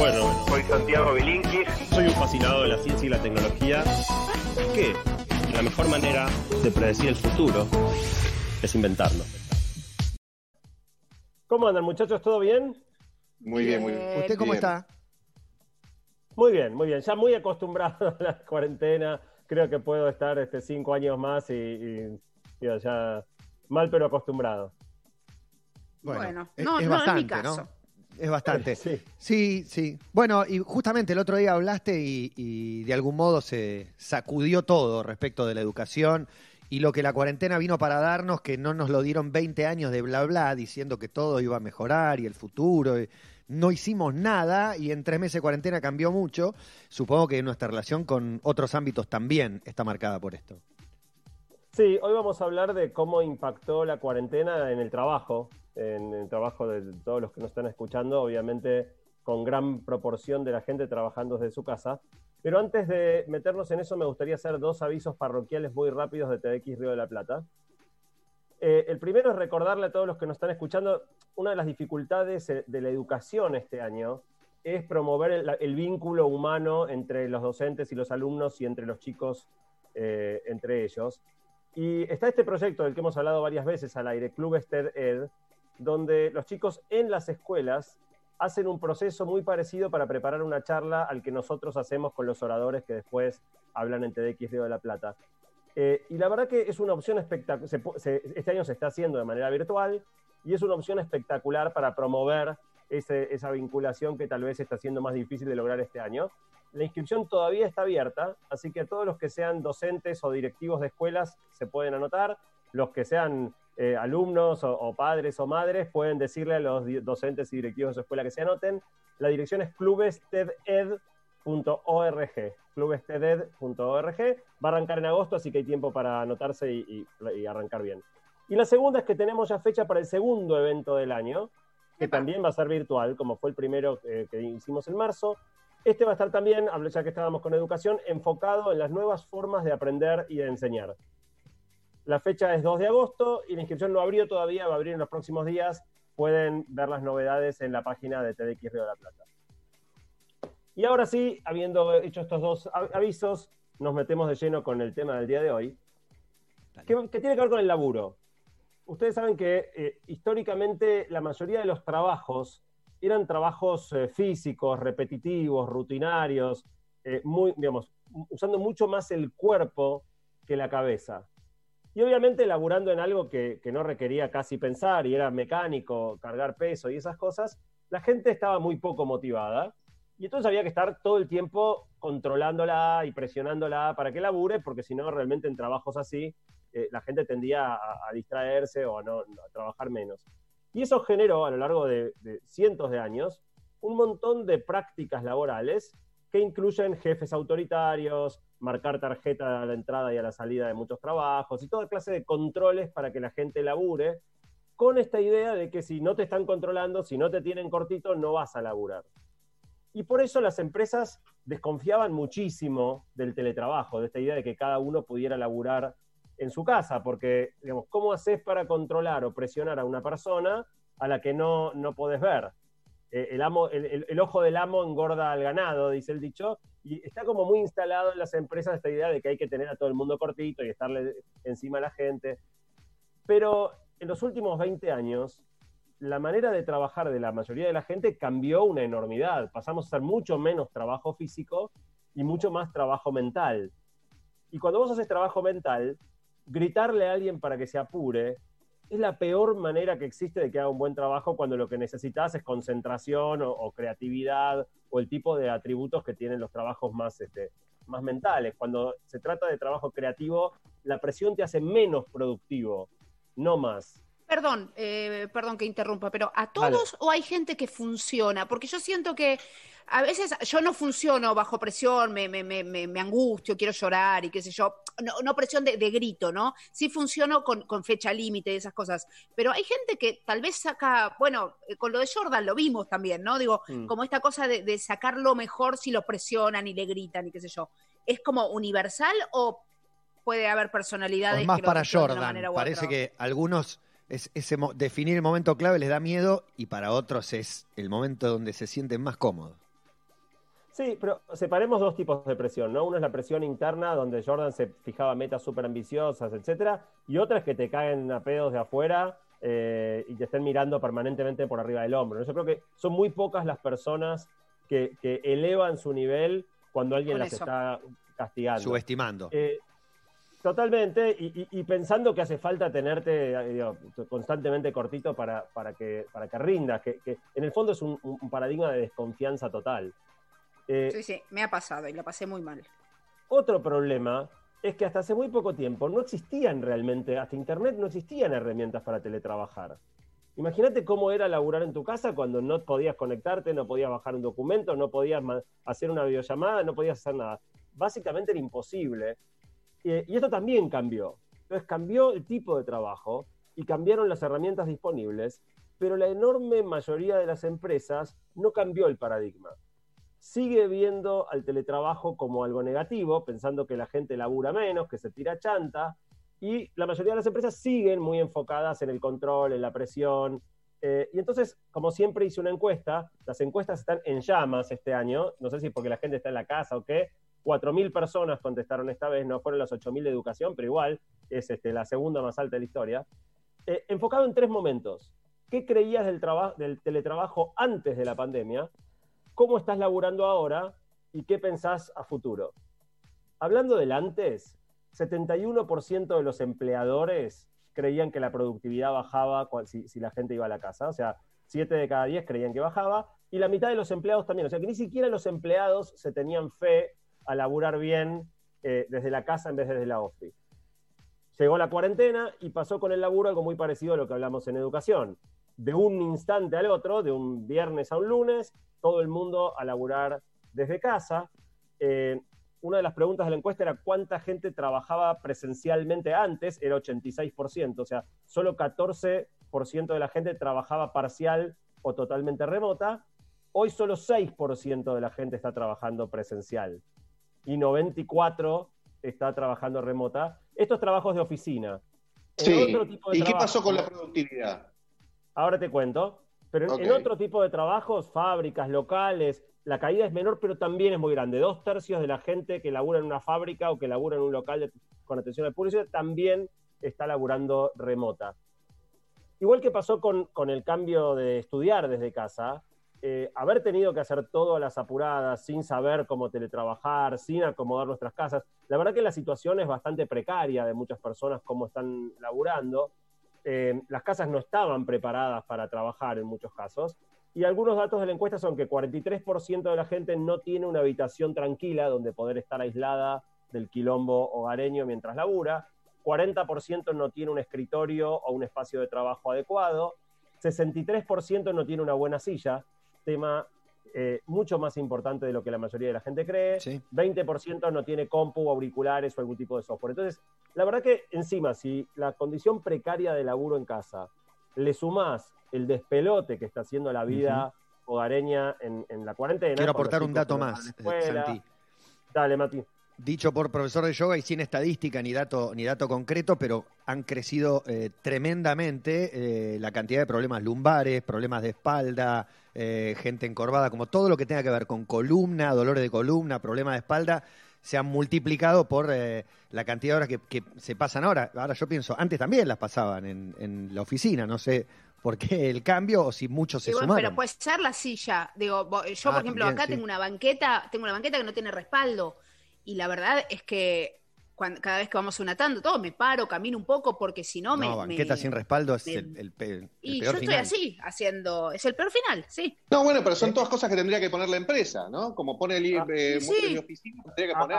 Bueno, Soy Santiago Bilinkis. soy un fascinado de la ciencia y la tecnología. Que la mejor manera de predecir el futuro es inventarlo. ¿Cómo andan muchachos? ¿Todo bien? Muy bien, muy bien. ¿Usted cómo Bien. está? Muy bien, muy bien. Ya muy acostumbrado a la cuarentena. Creo que puedo estar este, cinco años más y, y, digo, ya mal pero acostumbrado. Bueno, es- no, es no en mi bastante, caso. ¿no? Es bastante. Sí. Sí, sí. Bueno, y justamente el otro día hablaste y, y de algún modo se sacudió todo respecto de la educación y lo que la cuarentena vino para darnos, que no nos lo dieron 20 años de bla bla, diciendo que todo iba a mejorar y el futuro. y no hicimos nada y en tres meses de cuarentena cambió mucho. Supongo que nuestra relación con otros ámbitos también está marcada por esto. Sí, hoy vamos a hablar de cómo impactó la cuarentena en el trabajo, en el trabajo de todos los que nos están escuchando, obviamente con gran proporción de la gente trabajando desde su casa. Pero antes de meternos en eso, me gustaría hacer dos avisos parroquiales muy rápidos de TDX Río de la Plata. Eh, el primero es recordarle a todos los que nos están escuchando, una de las dificultades eh, de la educación este año es promover el, vínculo humano entre los docentes y los alumnos y entre los chicos eh, entre ellos. Y está este proyecto del que hemos hablado varias veces al aire, Club TED Ed, donde los chicos en las escuelas hacen un proceso muy parecido para preparar una charla al que nosotros hacemos con los oradores que después hablan en TDX Río de la Plata. Eh, y la verdad que es una opción espectacular. Este año se está haciendo de manera virtual y es una opción espectacular para promover esa vinculación que tal vez está siendo más difícil de lograr este año. La inscripción todavía está abierta, así que a todos los que sean docentes o directivos de escuelas se pueden anotar. Los que sean eh, alumnos o, o padres o madres pueden decirle a los docentes y directivos de su escuela que se anoten. La dirección es clubesteded.org. Clubesteded.org. Va a arrancar en agosto, así que hay tiempo para anotarse y, y- y arrancar bien. Y la segunda es que tenemos ya fecha para el segundo evento del año, que también va a ser virtual, como fue el primero eh, que hicimos en marzo. Este va a estar también, ya que estábamos con educación, enfocado en las nuevas formas de aprender y de enseñar. La fecha es 2 de agosto y la inscripción no abrió todavía, va a abrir en los próximos días. Pueden ver las novedades en la página de TDX Río de la Plata. Y ahora sí, habiendo hecho estos dos av- avisos, nos metemos de lleno con el tema del día de hoy, que, que tiene que ver con el laburo. Ustedes saben que eh, históricamente la mayoría de los trabajos eran trabajos eh, físicos, repetitivos, rutinarios, eh, muy, digamos, usando mucho más el cuerpo que la cabeza. Y obviamente laburando en algo que, que no requería casi pensar y era mecánico, cargar peso y esas cosas, la gente estaba muy poco motivada. Y entonces había que estar todo el tiempo controlándola y presionándola para que labure, porque si no, realmente en trabajos así, eh, la gente tendía a, distraerse o a, no, a trabajar menos. Y eso generó a lo largo de, cientos de años un montón de prácticas laborales que incluyen jefes autoritarios, marcar tarjeta a la entrada y a la salida de muchos trabajos y toda clase de controles para que la gente labure, con esta idea de que si no te están controlando, si no te tienen cortito, no vas a laburar. Y por eso las empresas desconfiaban muchísimo del teletrabajo, de esta idea de que cada uno pudiera laburar en su casa, porque, digamos, ¿cómo haces para controlar o presionar a una persona a la que no, no podés ver? Eh, el, amo, el, el- ojo del amo engorda al ganado, dice el dicho, y está como muy instalado en las empresas esta idea de que hay que tener a todo el mundo cortito y estarle encima a la gente. Pero en los últimos 20 años, la manera de trabajar de la mayoría de la gente cambió una enormidad. Pasamos a hacer mucho menos trabajo físico y mucho más trabajo mental. Y cuando vos haces trabajo mental, gritarle a alguien para que se apure es la peor manera que existe de que haga un buen trabajo cuando lo que necesitas es concentración o, creatividad o el tipo de atributos que tienen los trabajos más, este, más mentales. Cuando se trata de trabajo creativo, la presión te hace menos productivo, no más. Perdón, eh, perdón que interrumpa, pero ¿a todos o hay gente que funciona? Porque yo siento que a veces yo no funciono bajo presión, me, me, me, me, angustio, quiero llorar y qué sé yo. No, no presión de, de grito, ¿no? Sí funciono con, con fecha límite y esas cosas. Pero hay gente que tal vez saca, bueno, eh, con lo de Jordan lo vimos también, ¿no? Digo, Mm. como esta cosa de, de sacar lo mejor si lo presionan y le gritan y qué sé yo. ¿Es como universal o puede haber personalidades Es más que para Jordan. Parece que algunos es, ese mo- definir el momento clave les da miedo y para otros es el momento donde se sienten más cómodos. Sí, pero separemos dos tipos de presión, ¿no? Uno es la presión interna, donde Jordan se fijaba metas súper ambiciosas, etcétera, y otra es que te caen a pedos de afuera eh, y te estén mirando permanentemente por arriba del hombro. Yo creo que son muy pocas las personas que, elevan su nivel cuando alguien las está castigando. Subestimando. Eh, totalmente, y, pensando que hace falta tenerte eh, constantemente cortito para, para, que, para que rindas, que, en el fondo es un paradigma de desconfianza total. Eh, sí, sí, me ha pasado y lo pasé muy mal. Otro problema es que hasta hace muy poco tiempo no existían realmente, hasta Internet no existían herramientas para teletrabajar. Imagínate cómo era laburar en tu casa cuando no podías conectarte, no podías bajar un documento, no podías hacer una videollamada, no podías hacer nada. Básicamente era imposible. Y esto también cambió. Entonces cambió el tipo de trabajo y cambiaron las herramientas disponibles, pero la enorme mayoría de las empresas no cambió el paradigma sigue viendo al teletrabajo como algo negativo, pensando que la gente labura menos, que se tira chanta, y la mayoría de las empresas siguen muy enfocadas en el control, en la presión. Eh, y entonces, como siempre hice una encuesta, las encuestas están en llamas este año, no sé si porque la gente está en la casa o qué, 4.000 personas contestaron esta vez, no fueron las 8.000 de educación, pero igual es este, la segunda más alta de la historia, eh, enfocado en tres momentos. ¿Qué creías del, del teletrabajo antes de la pandemia? cómo estás laburando ahora y qué pensás a futuro. Hablando del antes, 71% de los empleadores creían que la productividad bajaba si, la gente iba a la casa. O sea, 7 de cada 10 creían que bajaba y la mitad de los empleados también. O sea, que ni siquiera los empleados se tenían fe a laburar bien eh, desde la casa en vez de desde la office. Llegó la cuarentena y pasó con el laburo algo muy parecido a lo que hablamos en educación. De un instante al otro, de un viernes a un lunes, todo el mundo a laburar desde casa. Eh, una de las preguntas de la encuesta era cuánta gente trabajaba presencialmente antes, era 86%, o sea, solo 14% de la gente trabajaba parcial o totalmente remota. Hoy solo 6% de la gente está trabajando presencial y 94% está trabajando remota. Estos trabajos de oficina. Sí. ¿Y qué pasó con la productividad? Ahora te cuento. Pero en, otro tipo de trabajos, fábricas, locales, la caída es menor, pero también es muy grande. Dos tercios de la gente que labura en una fábrica o que labura en un local con atención al público también está laburando remota. Igual que pasó con, el cambio de estudiar desde casa, eh, haber tenido que hacer todo a las apuradas, sin saber cómo teletrabajar, sin acomodar nuestras casas, la verdad que la situación es bastante precaria de muchas personas, cómo están laburando. Eh, las casas no estaban preparadas para trabajar en muchos casos. Y algunos datos de la encuesta son que 43% de la gente no tiene una habitación tranquila donde poder estar aislada del quilombo hogareño mientras labura, 40% no tiene un escritorio o un espacio de trabajo adecuado, 63% no tiene una buena silla, tema eh, mucho más importante de lo que la mayoría de la gente cree, 20% no tiene compu, auriculares o algún tipo de software. Entonces, la verdad que encima, si la condición precaria de laburo en casa le sumás el despelote que está haciendo la vida hogareña en, la cuarentena. Quiero aportar un dato más, Santi. Dale, Mati. Dicho por profesor de yoga y sin estadística ni dato, ni dato concreto, pero han crecido eh, tremendamente eh, la cantidad de problemas lumbares, problemas de espalda, eh, gente encorvada, como todo lo que tenga que ver con columna, dolores de columna, problemas de espalda se han multiplicado por eh, la cantidad de horas que, se pasan ahora. Ahora yo pienso, antes también las pasaban en, la oficina, no sé por qué el cambio o si muchos se sumaron. Pero puede ser la silla. Digo, yo, por ah, ejemplo, acá tengo una banqueta, tengo una banqueta que no tiene respaldo. Y la verdad es que cada vez que vamos unatando todo, me paro, camino un poco, porque si no, me. No, banqueta sin respaldo es el, el, peor y yo estoy así, haciendo. Es el peor final, sí. No, bueno, pero son todas cosas que tendría que poner la empresa, ¿no? Como pone el ah, eh, mi oficina, tendría que ah, poner.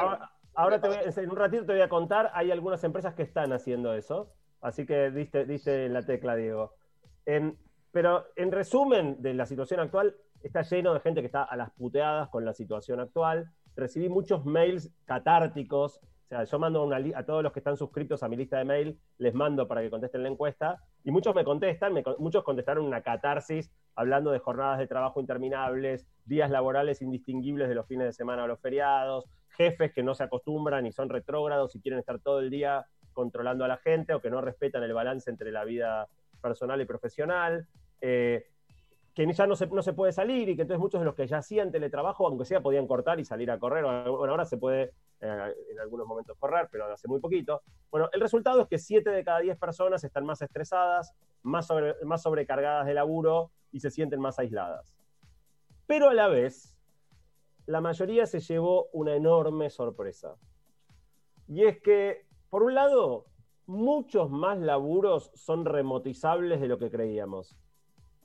Ahora, te voy, en un ratito te voy a contar, hay algunas empresas que están haciendo eso. Así que diste, diste la tecla, Diego. pero en resumen de la situación actual, está lleno de gente que está a las puteadas con la situación actual. Recibí muchos mails catárticos sea, yo mando una a todos los que están suscritos a mi lista de mail, les mando para que contesten la encuesta, y muchos me contestan, muchos contestaron una catarsis hablando de jornadas de trabajo interminables, días laborales indistinguibles de los fines de semana o los feriados, jefes que no se acostumbran y son retrógrados y quieren estar todo el día controlando a la gente o que no respetan el balance entre la vida personal y profesional. Eh, que ya no se, no se puede salir y que entonces muchos de los que ya hacían teletrabajo, aunque sea, podían cortar y salir a correr. Bueno, ahora se puede eh, en algunos momentos correr, pero hace muy poquito. Bueno, el resultado es que 7 de cada 10 personas están más estresadas, más, más sobrecargadas de laburo y se sienten más aisladas. Pero a la vez, la mayoría se llevó una enorme sorpresa. Y es que, por un lado, muchos más laburos son remotizables de lo que creíamos.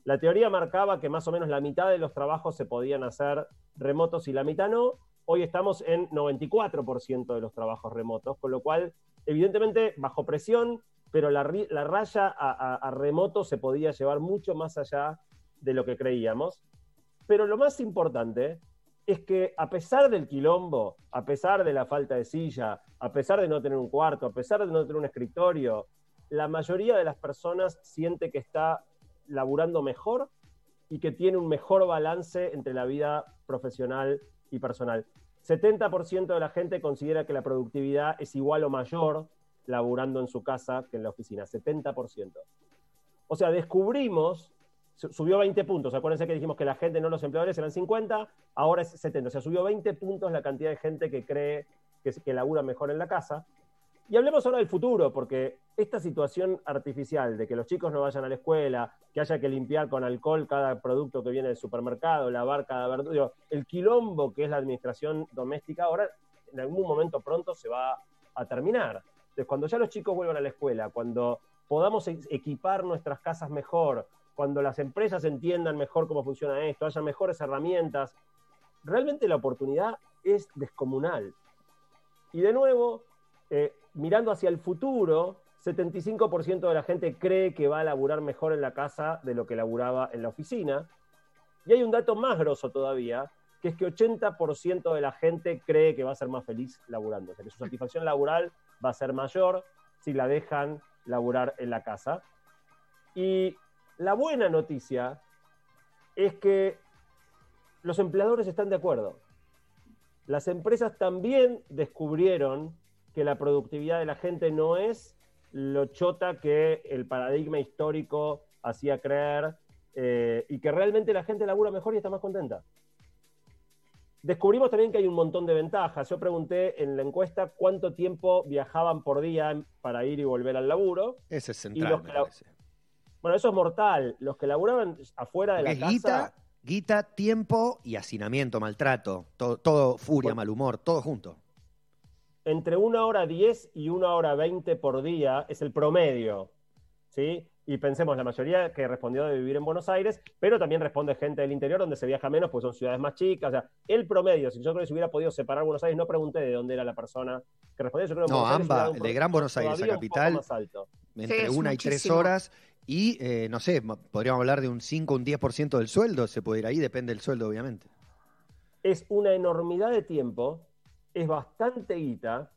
La teoría marcaba que más o menos la mitad de los trabajos se podían hacer remotos y la mitad no. Hoy estamos en 94% de los trabajos remotos, con lo cual, evidentemente, bajo presión, pero la, raya a, remoto se podía llevar mucho más allá de lo que creíamos. Pero lo más importante es que a pesar del quilombo, a pesar de la falta de silla, a pesar de no tener un cuarto, a pesar de no tener un escritorio, la mayoría de las personas siente que está laburando mejor y que tiene un mejor balance entre la vida profesional y personal. 70% de la gente considera que la productividad es igual o mayor laburando en su casa que en la oficina, 70%. O sea, descubrimos, subió 20 puntos, acuérdense que dijimos que la gente, no los empleadores, eran 50, ahora es 70, o sea, subió 20 puntos la cantidad de gente que cree que, que labura mejor en la casa. Y hablemos ahora del futuro, porque esta situación artificial de que los chicos no vayan a la escuela, que haya que limpiar con alcohol cada producto que viene del supermercado, lavar cada verdura, el quilombo que es la administración doméstica, ahora en algún momento pronto se va a terminar. Entonces, cuando ya los chicos vuelvan a la escuela, cuando podamos equipar nuestras casas mejor, cuando las empresas entiendan mejor cómo funciona esto, haya mejores herramientas, realmente la oportunidad es descomunal. Y de nuevo, eh, mirando hacia el futuro, 75% de la gente cree que va a laburar mejor en la casa de lo que laburaba en la oficina. Y hay un dato más grosso todavía, que es que 80% de la gente cree que va a ser más feliz laburando. O sea, que su satisfacción laboral va a ser mayor si la dejan laburar en la casa. Y la buena noticia es que los empleadores están de acuerdo. Las empresas también descubrieron que la productividad de la gente no es lo chota que el paradigma histórico hacía creer eh, y que realmente la gente labura mejor y está más contenta. Descubrimos también que hay un montón de ventajas. Yo pregunté en la encuesta cuánto tiempo viajaban por día para ir y volver al laburo. Ese es central, Bueno, eso es mortal. Los que laburaban afuera de la casa... Guita, guita, tiempo y hacinamiento, maltrato. Todo, todo furia, mal humor, todo junto entre una hora 10 y una hora 20 por día es el promedio, ¿sí? Y pensemos, la mayoría que respondió de vivir en Buenos Aires, pero también responde gente del interior donde se viaja menos, pues son ciudades más chicas. O sea, el promedio, si yo creo que se hubiera podido separar Buenos Aires, no pregunté de dónde era la persona que respondió. Yo creo no, ambas, de Gran Buenos Aires a capital, entre una y tres horas. Y, eh, no sé, podríamos hablar de un 5 o un 10% del sueldo, se puede ir ahí, depende del sueldo, obviamente. Es una enormidad de tiempo es bastante guita.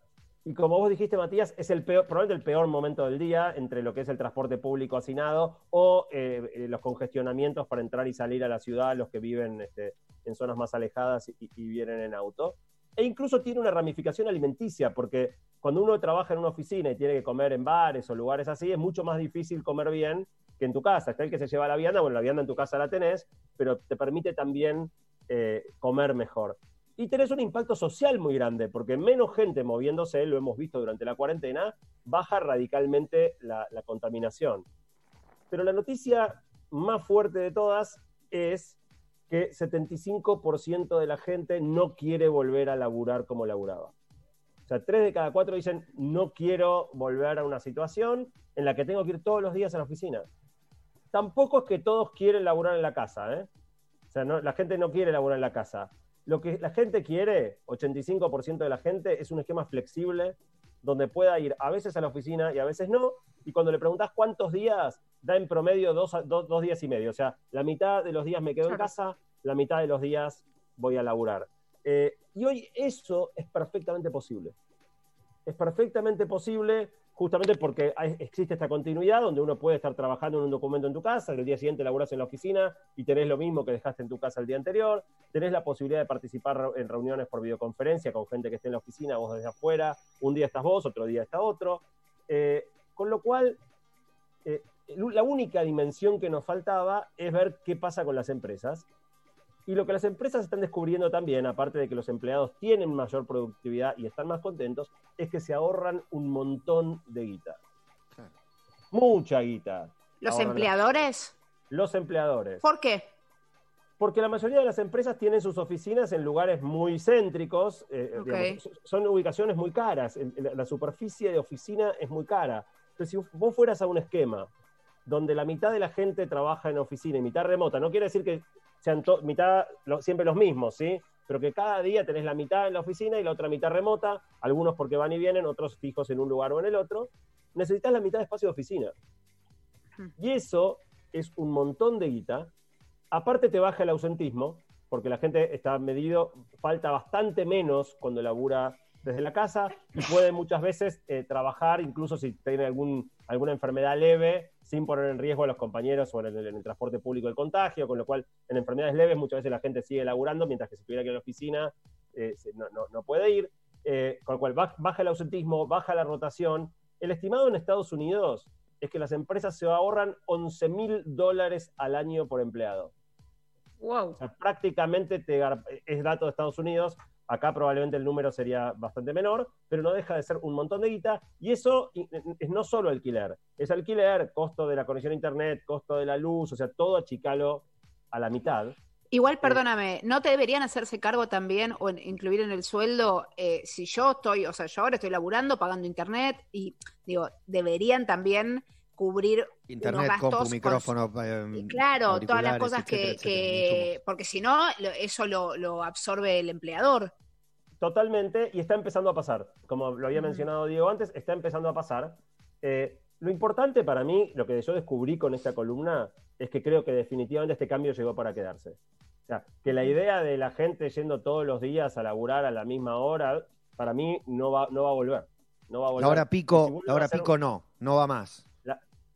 Y como vos dijiste, Matías, es el probablemente el peor momento del día entre lo que es el transporte público hacinado o eh, los congestionamientos para entrar y salir a la ciudad, los que viven este, en zonas más alejadas y, vienen en auto. E incluso tiene una ramificación alimenticia, porque cuando uno trabaja en una oficina y tiene que comer en bares o lugares así, es mucho más difícil comer bien que en tu casa. Está el que se lleva la vianda, bueno, la vianda en tu casa la tenés, pero te permite también eh, comer mejor y tenés un impacto social muy grande, porque menos gente moviéndose, lo hemos visto durante la cuarentena, baja radicalmente la, contaminación. Pero la noticia más fuerte de todas es que 75% de la gente no quiere volver a laburar como laburaba. O sea, tres de cada cuatro dicen, no quiero volver a una situación en la que tengo que ir todos los días a la oficina. Tampoco es que todos quieren laburar en la casa, ¿eh? O sea, la gente no quiere laburar en la casa. Lo que la gente quiere, 85% de la gente, es un esquema flexible donde pueda ir a veces a la oficina y a veces no. Y cuando le preguntas cuántos días, da en promedio dos, días y medio. O sea, la mitad de los días me quedo en casa, la mitad de los días voy a laburar. Eh, y hoy eso es perfectamente posible. Es perfectamente posible justamente porque existe esta continuidad donde uno puede estar trabajando en un documento en tu casa, el día siguiente laburas en la oficina y tenés lo mismo que dejaste en tu casa el día anterior, tenés la posibilidad de participar en reuniones por videoconferencia con gente que esté en la oficina, vos desde afuera, un día estás vos, otro día está otro, eh, con lo cual eh, la única dimensión que nos faltaba es ver qué pasa con las empresas. Y lo que las empresas están descubriendo también, aparte de que los empleados tienen mayor productividad y están más contentos, es que se ahorran un montón de guita. Mucha guita. ¿Los empleadores? Los empleadores. ¿Por qué? Porque la mayoría de las empresas tienen sus oficinas en lugares muy céntricos, eh, son ubicaciones muy caras, la superficie de oficina es muy cara. Entonces, si vos fueras a un esquema donde la mitad de la gente trabaja en oficina y mitad remota, no quiere decir que sean mitad siempre los mismos, ¿sí? Pero que cada día tenés la mitad en la oficina y la otra mitad remota, algunos porque van y vienen, otros fijos en un lugar o en el otro, necesitas la mitad de espacio de oficina. Y eso es un montón de guita Aparte te baja el ausentismo, porque la gente está medido, falta bastante menos cuando labura desde la casa y puede muchas veces eh, trabajar, incluso si tiene algún, alguna enfermedad leve, sin poner en riesgo a los compañeros o en el, transporte público el contagio, con lo cual en enfermedades leves muchas veces la gente sigue laburando, mientras que si estuviera aquí en la oficina eh, no, puede ir, eh, con lo cual baja el ausentismo, baja la rotación. El estimado en Estados Unidos es que las empresas se ahorran 11 mil dólares al año por empleado. Wow. prácticamente te, es dato de Estados Unidos. Acá probablemente el número sería bastante menor, pero no deja de ser un montón de guita. Y eso es no solo alquiler, es alquiler, costo de la conexión a internet, costo de la luz, o sea, todo achicalo a la mitad. Igual, eh, perdóname, ¿no te deberían hacerse cargo también o incluir en el sueldo eh, si yo estoy, o sea, yo ahora estoy laburando, pagando internet y digo, deberían también cubrir internet, compu, micrófono, eh, claro, todas las cosas que, porque si no eso lo, absorbe el empleador. Totalmente, y está empezando a pasar. Como lo había mencionado Diego antes, está empezando a pasar. Eh, lo importante para mí, lo que yo descubrí con esta columna, es que creo que definitivamente este cambio llegó para quedarse. O sea, que la idea de la gente yendo todos los días a laburar a la misma hora, para mí no va, no va a volver. No va a volver. La hora pico, la hora pico no, no va más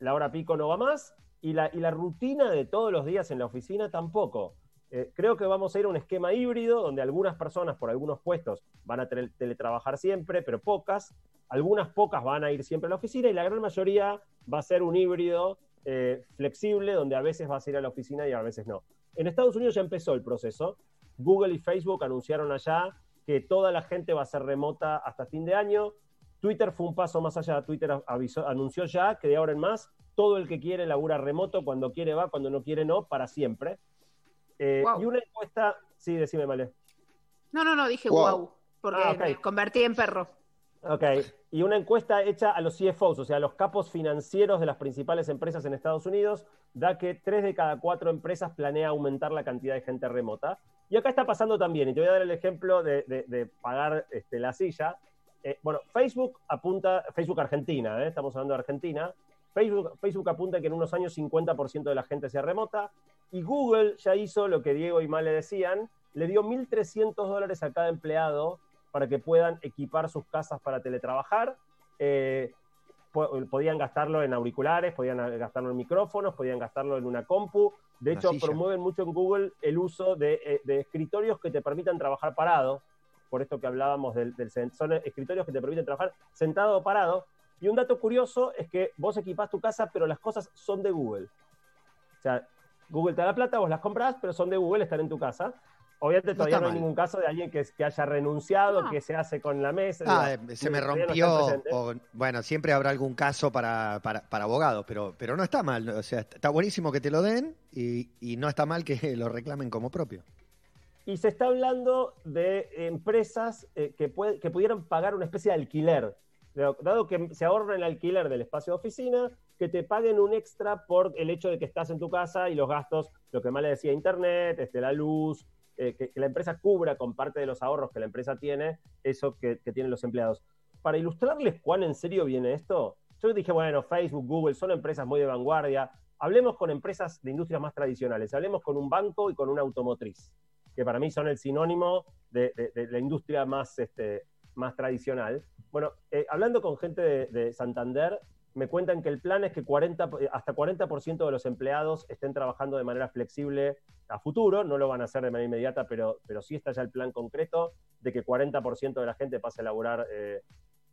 la hora pico no va más y la, rutina de todos los días en la oficina tampoco. Eh, creo que vamos a ir a un esquema híbrido donde algunas personas por algunos puestos van a teletrabajar siempre, pero pocas. Algunas pocas van a ir siempre a la oficina y la gran mayoría va a ser un híbrido eh, flexible donde a veces vas a ir a la oficina y a veces no. En Estados Unidos ya empezó el proceso. Google y Facebook anunciaron allá que toda la gente va a ser remota hasta fin de año. Twitter fue un paso más allá. Twitter avisó, anunció ya que de ahora en más todo el que quiere labura remoto, cuando quiere va, cuando no quiere no, para siempre. Eh, y una encuesta, sí, decime, Male. No, no, no, dije wow, porque ah, me convertí en perro. Ok, y una encuesta hecha a los CFOs, o sea, a los capos financieros de las principales empresas en Estados Unidos, da que tres de cada cuatro empresas planea aumentar la cantidad de gente remota. Y acá está pasando también, y te voy a dar el ejemplo de, pagar este, la silla. Eh, bueno, Facebook apunta, Facebook Argentina, eh, estamos hablando de Argentina, Facebook, Facebook apunta que en unos años 50% de la gente sea remota, y Google ya hizo lo que Diego y Mal le decían, le dio 1.300 dólares a cada empleado para que puedan equipar sus casas para teletrabajar. Eh, podían gastarlo en auriculares, podían gastarlo en micrófonos, podían gastarlo en una compu. De hecho, promueven mucho en Google el uso de, de escritorios que te permitan trabajar parado por esto que hablábamos del, son escritorios que te permiten trabajar sentado o parado. Y un dato curioso es que vos equipás tu casa, pero las cosas son de Google. O sea, Google te da plata, vos las compras, pero son de Google, están en tu casa. Obviamente todavía no, hay ningún caso de alguien que, que haya renunciado, que se hace con la mesa. Ah, se me rompió. bueno, siempre habrá algún caso para, para, abogados, pero, pero no está mal. O sea, está buenísimo que te lo den y, y no está mal que lo reclamen como propio. Y se está hablando de empresas eh, que, que pudieran pagar una especie de alquiler, dado que se ahorra el alquiler del espacio de oficina, que te paguen un extra por el hecho de que estás en tu casa y los gastos, lo que más le decía, internet, este, la luz, eh, que, la empresa cubra con parte de los ahorros que la empresa tiene, eso que, que tienen los empleados. Para ilustrarles cuán en serio viene esto, yo dije, bueno, Facebook, Google son empresas muy de vanguardia, hablemos con empresas de industrias más tradicionales, hablemos con un banco y con una automotriz que para mí son el sinónimo de, la industria más, este, más tradicional. Bueno, eh, hablando con gente de, Santander, me cuentan que el plan es que 40, hasta 40% de los empleados estén trabajando de manera flexible a futuro, no lo van a hacer de manera inmediata, pero, pero sí está ya el plan concreto de que 40% de la gente pase a laburar eh,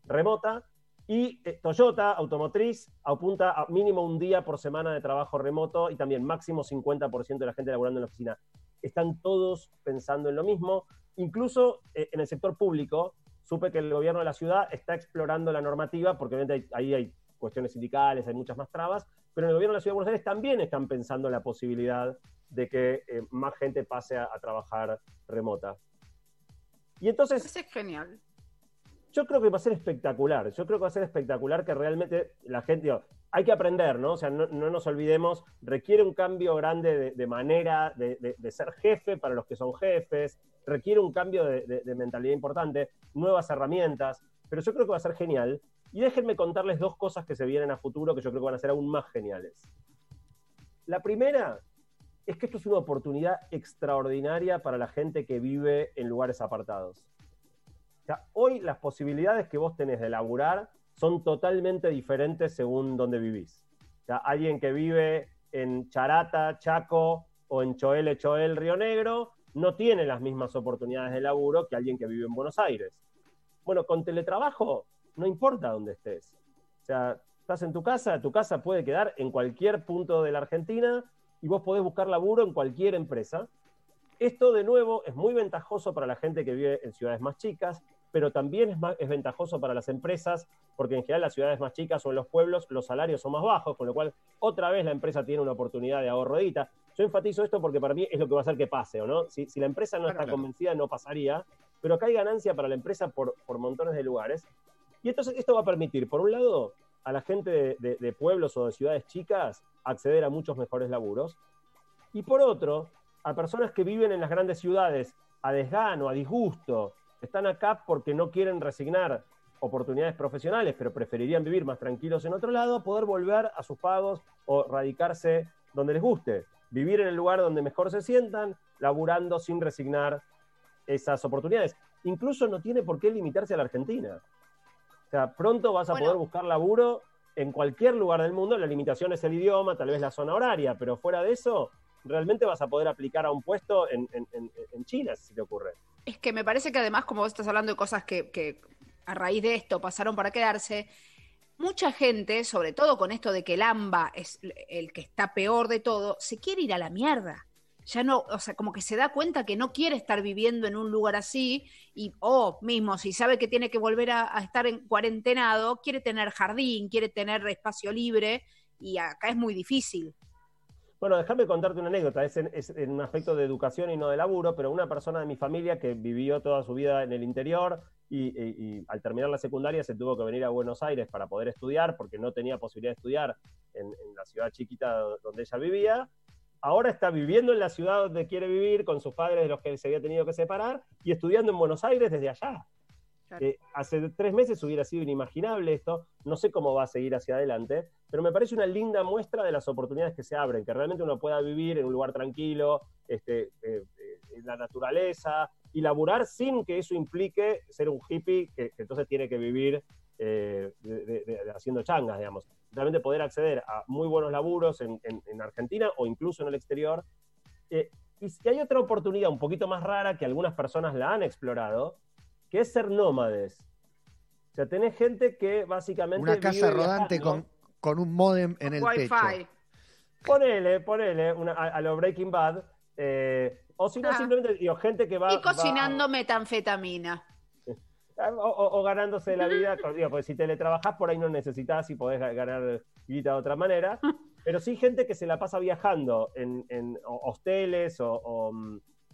remota. Y eh, Toyota, automotriz, apunta a mínimo un día por semana de trabajo remoto y también máximo 50% de la gente laborando en la oficina. Están todos pensando en lo mismo. Incluso eh, en el sector público, supe que el gobierno de la ciudad está explorando la normativa, porque obviamente ahí hay cuestiones sindicales, hay muchas más trabas, pero en el gobierno de la ciudad de Buenos Aires también están pensando en la posibilidad de que eh, más gente pase a, a, trabajar remota. Y entonces... Eso es genial. Yo creo que va a ser espectacular. Yo creo que va a ser espectacular que realmente la gente. Hay que aprender, ¿no? O sea, no, no nos olvidemos, requiere un cambio grande de, manera de, de, ser jefe para los que son jefes, requiere un cambio de, mentalidad importante, nuevas herramientas, pero yo creo que va a ser genial. Y déjenme contarles dos cosas que se vienen a futuro que yo creo que van a ser aún más geniales. La primera es que esto es una oportunidad extraordinaria para la gente que vive en lugares apartados sea, hoy las posibilidades que vos tenés de laburar son totalmente diferentes según donde vivís. O sea, alguien que vive en Charata, Chaco o en Choel, Choel, Río Negro, no tiene las mismas oportunidades de laburo que alguien que vive en Buenos Aires. Bueno, con teletrabajo no importa dónde estés. O sea, estás en tu casa, tu casa puede quedar en cualquier punto de la Argentina y vos podés buscar laburo en cualquier empresa. Esto, de nuevo, es muy ventajoso para la gente que vive en ciudades más chicas, pero también es, más, es ventajoso para las empresas, porque en general las ciudades más chicas o en los pueblos los salarios son más bajos, con lo cual otra vez la empresa tiene una oportunidad de ahorro de Yo enfatizo esto porque para mí es lo que va a hacer que pase, ¿o no? Si, si la empresa no está convencida, no pasaría, pero acá hay ganancia para la empresa por, por, montones de lugares. Y entonces esto va a permitir, por un lado, a la gente de, de, de pueblos o de ciudades chicas acceder a muchos mejores laburos, y por otro, a personas que viven en las grandes ciudades a desgano, a disgusto, están acá porque no quieren resignar oportunidades profesionales, pero preferirían vivir más tranquilos en otro lado, poder volver a sus pagos o radicarse donde les guste, vivir en el lugar donde mejor se sientan, laburando sin resignar esas oportunidades. Incluso no tiene por qué limitarse a la Argentina. O sea, pronto vas a bueno. poder buscar laburo en cualquier lugar del mundo, la limitación es el idioma, tal vez la zona horaria, pero fuera de eso, realmente vas a poder aplicar a un puesto en, en, en China, si te ocurre. Es que me parece que además, como vos estás hablando de cosas que, que a raíz de esto pasaron para quedarse, mucha gente, sobre todo con esto de que el AMBA es el que está peor de todo, se quiere ir a la mierda. Ya no, o sea, como que se da cuenta que no quiere estar viviendo en un lugar así y, o oh, mismo, si sabe que tiene que volver a, a, estar en cuarentenado, quiere tener jardín, quiere tener espacio libre y acá es muy difícil. Bueno, déjame contarte una anécdota, es en, un aspecto de educación y no de laburo, pero una persona de mi familia que vivió toda su vida en el interior y, al terminar la secundaria se tuvo que venir a Buenos Aires para poder estudiar porque no tenía posibilidad de estudiar en, en la ciudad chiquita donde ella vivía. Ahora está viviendo en la ciudad donde quiere vivir con sus padres de los que se había tenido que separar y estudiando en Buenos Aires desde allá. Hace tres meses hubiera sido inimaginable esto, no sé cómo va a seguir hacia adelante, pero me parece una linda muestra de las oportunidades que se abren, que realmente uno pueda vivir en un lugar tranquilo, este, eh, eh, en la naturaleza, y laburar sin que eso implique ser un hippie que, entonces tiene que vivir eh, haciendo changas, digamos. Realmente poder acceder a muy buenos laburos en, en, en Argentina o incluso en el exterior. Y hay otra oportunidad un poquito más rara que algunas personas la han explorado, que es ser nómades. O sea, tenés gente que básicamente. Una casa rodante con, con, un modem en el Wi-Fi. techo. Ponele, ponele una, a, a, lo Breaking Bad. Eh, o si no, ah. simplemente digo, gente que va. Y cocinando va, metanfetamina. O, o, o, ganándose la vida, digo, porque si teletrabajás por ahí no necesitas y podés ganar guita de otra manera. Pero sí gente que se la pasa viajando en, en hosteles o,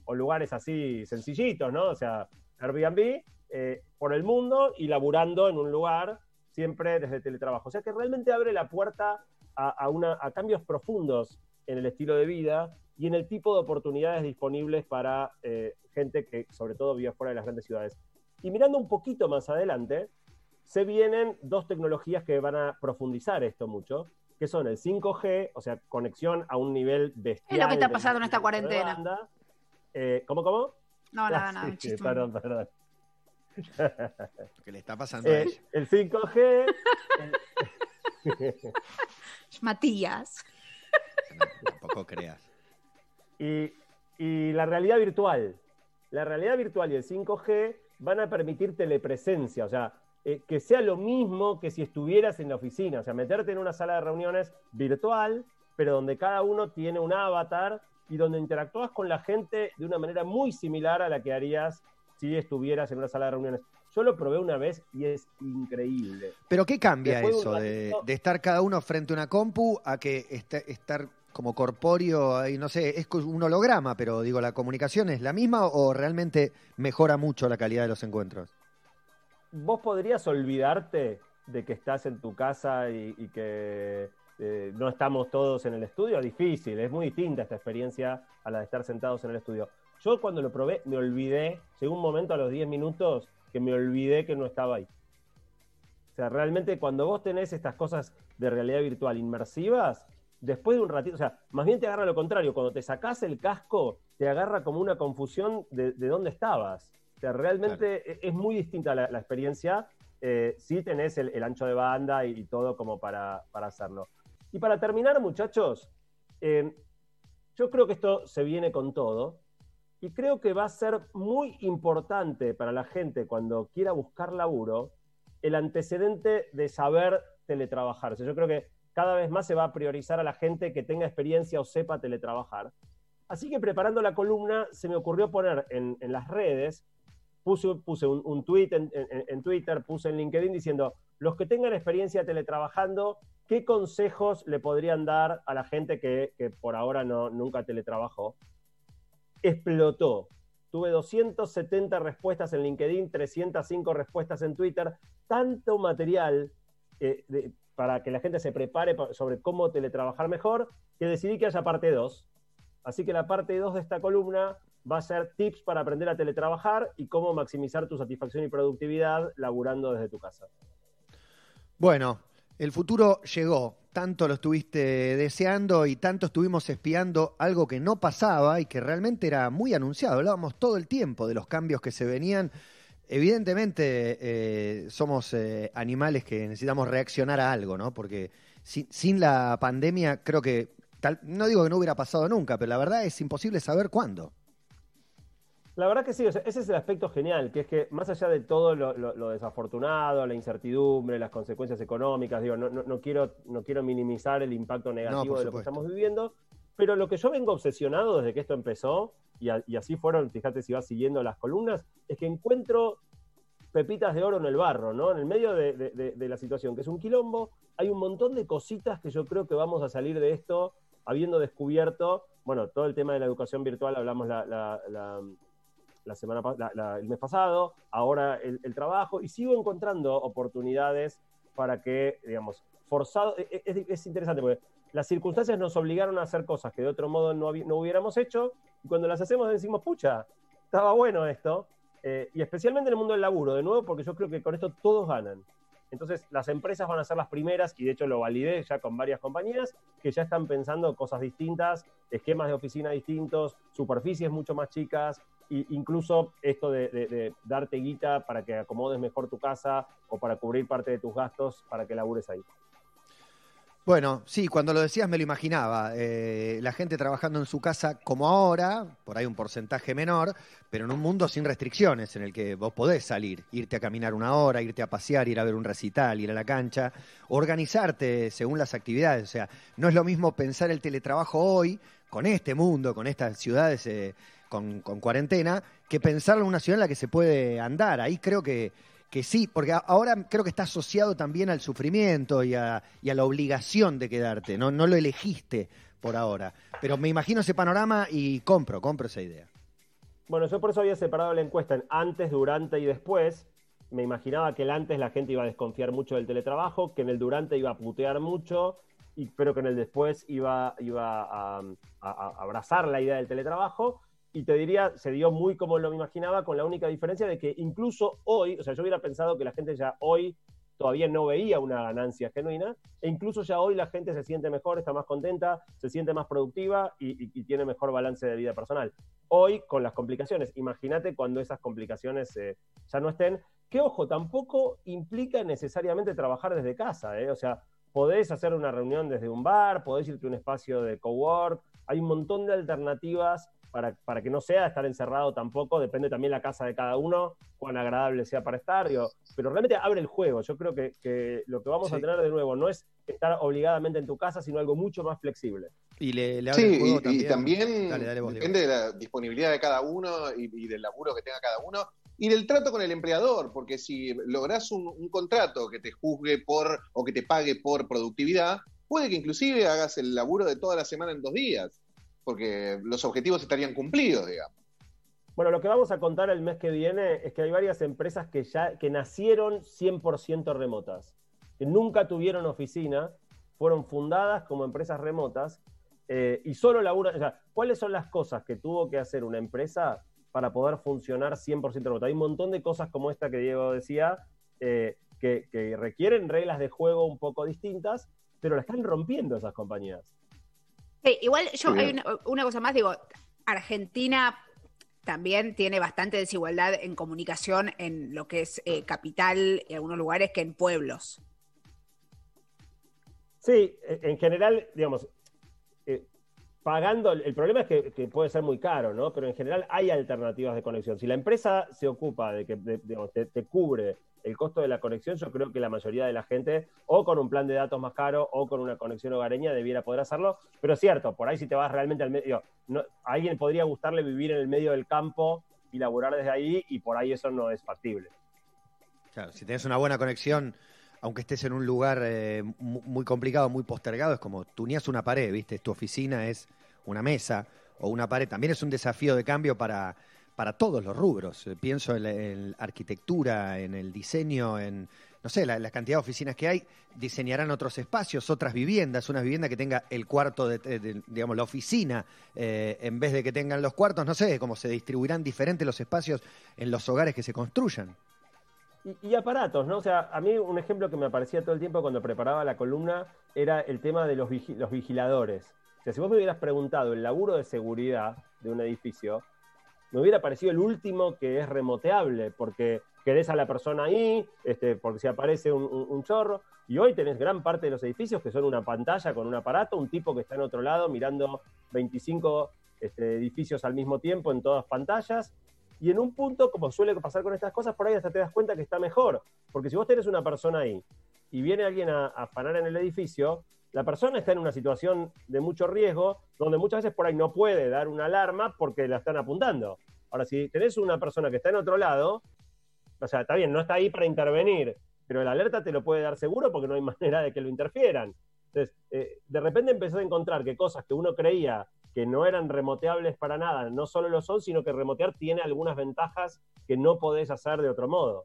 o, lugares así sencillitos, ¿no? O sea, Airbnb eh, por el mundo y laburando en un lugar siempre desde teletrabajo. O sea que realmente abre la puerta a, a, una, a cambios profundos en el estilo de vida y en el tipo de oportunidades disponibles para eh, gente que sobre todo vive fuera de las grandes ciudades. Y mirando un poquito más adelante, se vienen dos tecnologías que van a profundizar esto mucho, que son el 5G, o sea, conexión a un nivel bestial. Es lo que está pasando en esta cuarentena. Eh, ¿Cómo, cómo? No, nada, nada. Sí, sí, perdón, perdón. ¿Qué le está pasando eh, a ella? El 5G. Matías. No, tampoco creas. Y, y, la realidad virtual. La realidad virtual y el 5G van a permitir telepresencia. O sea, eh, que sea lo mismo que si estuvieras en la oficina, o sea, meterte en una sala de reuniones virtual, pero donde cada uno tiene un avatar y donde interactúas con la gente de una manera muy similar a la que harías si estuvieras en una sala de reuniones. Yo lo probé una vez y es increíble. Pero ¿qué cambia eso de, estar cada uno frente a una compu a que estar como corpóreo, ahí no sé, es un holograma, pero digo, ¿la comunicación es la misma o realmente mejora mucho la calidad de los encuentros? vos podrías olvidarte de que estás en tu casa y, que eh, no estamos todos en el estudio. Difícil, es muy distinta esta experiencia a la de estar sentados en el estudio. Yo cuando lo probé me olvidé, llegó un momento a los 10 minutos que me olvidé que no estaba ahí. O sea, realmente cuando vos tenés estas cosas de realidad virtual inmersivas, después de un ratito, o sea, más bien te agarra lo contrario, cuando te sacás el casco, te agarra como una confusión de dónde estabas realmente e, es muy distinta la, experiencia eh, si tenés el, ancho de banda y, todo como para, hacerlo. Y para terminar, muchachos, eh, yo creo que esto se viene con todo y creo que va a ser muy importante para la gente cuando quiera buscar laburo el antecedente de saber teletrabajar. yo creo que cada vez más se va a priorizar a la gente que tenga experiencia o sepa teletrabajar. Así que preparando la columna se me ocurrió poner en las redes puse, un, tweet en, Twitter, puse en LinkedIn diciendo, los que tengan experiencia teletrabajando, ¿qué consejos le podrían dar a la gente que, por ahora no, nunca teletrabajó? Explotó. Tuve 270 respuestas en LinkedIn, 305 respuestas en Twitter, tanto material eh, para que la gente se prepare sobre cómo teletrabajar mejor, que decidí que haya parte 2. Así que la parte 2 de esta columna va a ser tips para aprender a teletrabajar y cómo maximizar tu satisfacción y productividad laburando desde tu casa. Bueno, el futuro llegó, tanto lo estuviste deseando y tanto estuvimos espiando algo que no pasaba y que realmente era muy anunciado. Hablábamos todo el tiempo de los cambios que se venían. Evidentemente eh, somos eh, animales que necesitamos reaccionar a algo, ¿no? Porque sin, la pandemia creo que, tal, no digo que no hubiera pasado nunca, pero la verdad es imposible saber cuándo. La verdad que sí, ese es el aspecto genial, que es que más allá de todo lo, desafortunado, la incertidumbre, las consecuencias económicas, digo, no, quiero, no quiero minimizar el impacto negativo de lo que estamos viviendo, pero lo que yo vengo obsesionado desde que esto empezó, y, así fueron, fíjate si vas siguiendo las columnas, es que encuentro pepitas de oro en el barro, ¿no? En el medio de, la situación, que es un quilombo, hay un montón de cositas que yo creo que vamos a salir de esto habiendo descubierto, bueno, todo el tema de la educación virtual, hablamos la la semana, el mes pasado, ahora el, trabajo, y sigo encontrando oportunidades para que, digamos, forzado, e, e, es, interesante porque las circunstancias nos obligaron a hacer cosas que de otro modo no, no hubiéramos hecho, y cuando las hacemos decimos, pucha, estaba bueno esto, eh, y especialmente en el mundo del laburo, de nuevo, porque yo creo que con esto todos ganan. Entonces, las empresas van a ser las primeras, y de hecho lo validé ya con varias compañías, que ya están pensando cosas distintas, esquemas de oficina distintos, superficies mucho más chicas, incluso esto de, darte guita para que acomodes mejor tu casa o para cubrir parte de tus gastos para que labures ahí. Bueno, sí, cuando lo decías me lo imaginaba. Eh, la gente trabajando en su casa como ahora, por ahí un porcentaje menor, pero en un mundo sin restricciones, en el que vos podés salir, irte a caminar una hora, irte a pasear, ir a ver un recital, ir a la cancha, organizarte según las actividades. O sea, no es lo mismo pensar el teletrabajo hoy, con este mundo, con estas ciudades eh, con, cuarentena, que pensarlo en una ciudad en la que se puede andar. Ahí creo que que sí, porque ahora creo que está asociado también al sufrimiento y a, la obligación de quedarte, ¿no? no lo elegiste por ahora. Pero me imagino ese panorama y compro, compro esa idea. Bueno, yo por eso había separado la encuesta en antes, durante y después. Me imaginaba que el antes la gente iba a desconfiar mucho del teletrabajo, que en el durante iba a putear mucho, y, pero que en el después iba, iba a abrazar la idea del teletrabajo y te diría, se dio muy como lo imaginaba, con la única diferencia de que incluso hoy, o sea, yo hubiera pensado que la gente ya hoy todavía no veía una ganancia genuina, e incluso ya hoy la gente se siente mejor, está más contenta, se siente más productiva y, tiene mejor balance de vida personal. Hoy, con las complicaciones, imagínate cuando esas complicaciones eh, ya no estén, que ojo, tampoco implica necesariamente trabajar desde casa, ¿eh? o sea, podés hacer una reunión desde un bar, podés irte a un espacio de cowork, hay un montón de alternativas para, para, que no sea estar encerrado tampoco, depende también la casa de cada uno, cuán agradable sea para estar, pero realmente abre el juego. Yo creo que, lo que vamos a tener de nuevo no es estar obligadamente en tu casa, sino algo mucho más flexible. Y le, abre el juego y, también, depende de la disponibilidad de cada uno y, del laburo que tenga cada uno y del trato con el empleador, porque si lográs un, un, contrato que te juzgue por o que te pague por productividad, puede que inclusive hagas el laburo de toda la semana en dos días porque los objetivos estarían cumplidos, digamos. Bueno, lo que vamos a contar el mes que viene es que hay varias empresas que ya que nacieron 100% remotas, que nunca tuvieron oficina, fueron fundadas como empresas remotas eh, y solo laburan. O sea, ¿cuáles son las cosas que tuvo que hacer una empresa para poder funcionar 100% remota? Hay un montón de cosas como esta que Diego decía eh, que, que requieren reglas de juego un poco distintas, pero la están rompiendo esas compañías igual yo hay una, cosa más, digo, Argentina también tiene bastante desigualdad en comunicación en lo que es eh, capital en algunos lugares que en pueblos. Sí, en general, digamos, eh, pagando, el problema es que, puede ser muy caro, ¿no? Pero en general hay alternativas de conexión. Si la empresa se ocupa de que te, cubre el costo de la conexión, yo creo que la mayoría de la gente, o con un plan de datos más caro, o con una conexión hogareña, debiera poder hacerlo. Pero es cierto, por ahí si te vas realmente al medio, a alguien podría gustarle vivir en el medio del campo y laburar desde ahí, y por ahí eso no es factible. Claro, si tienes una buena conexión, aunque estés en un lugar eh, muy complicado, muy postergado, es como tunías una pared, ¿viste? Tu oficina es una mesa o una pared. También es un desafío de cambio para para todos los rubros. Eh, pienso en, la arquitectura, en el diseño, en, no sé, la, cantidad de oficinas que hay, diseñarán otros espacios, otras viviendas, una vivienda que tenga el cuarto, de, digamos, la oficina, eh, en vez de que tengan los cuartos, no sé, cómo se distribuirán diferentes los espacios en los hogares que se construyan. Y, aparatos, ¿no? O sea, a mí un ejemplo que me aparecía todo el tiempo cuando preparaba la columna era el tema de los, los vigiladores. O sea, si vos me hubieras preguntado el laburo de seguridad de un edificio, me hubiera parecido el último que es remoteable, porque querés a la persona ahí, este, porque si aparece un, chorro, y hoy tenés gran parte de los edificios que son una pantalla con un aparato, un tipo que está en otro lado mirando 25 este, edificios al mismo tiempo en todas pantallas, y en un punto, como suele pasar con estas cosas, por ahí hasta te das cuenta que está mejor, porque si vos tenés una persona ahí y viene alguien a, afanar en el edificio, la persona está en una situación de mucho riesgo, donde muchas veces por ahí no puede dar una alarma porque la están apuntando. Ahora, si tenés una persona que está en otro lado, o sea, está bien, no está ahí para intervenir, pero la alerta te lo puede dar seguro porque no hay manera de que lo interfieran. Entonces, eh, de repente empezó a encontrar que cosas que uno creía que no eran remoteables para nada, no solo lo son, sino que remotear tiene algunas ventajas que no podés hacer de otro modo.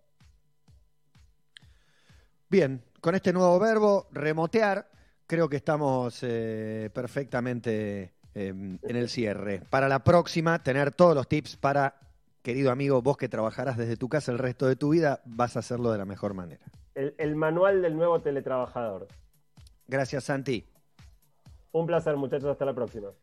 Bien, con este nuevo verbo, remotear, creo que estamos eh, perfectamente em, en el cierre. Para la próxima, tener todos los tips para, querido amigo, vos que trabajarás desde tu casa el resto de tu vida, vas a hacerlo de la mejor manera. El, manual del nuevo teletrabajador. Gracias, Santi. Un placer, muchachos. Hasta la próxima.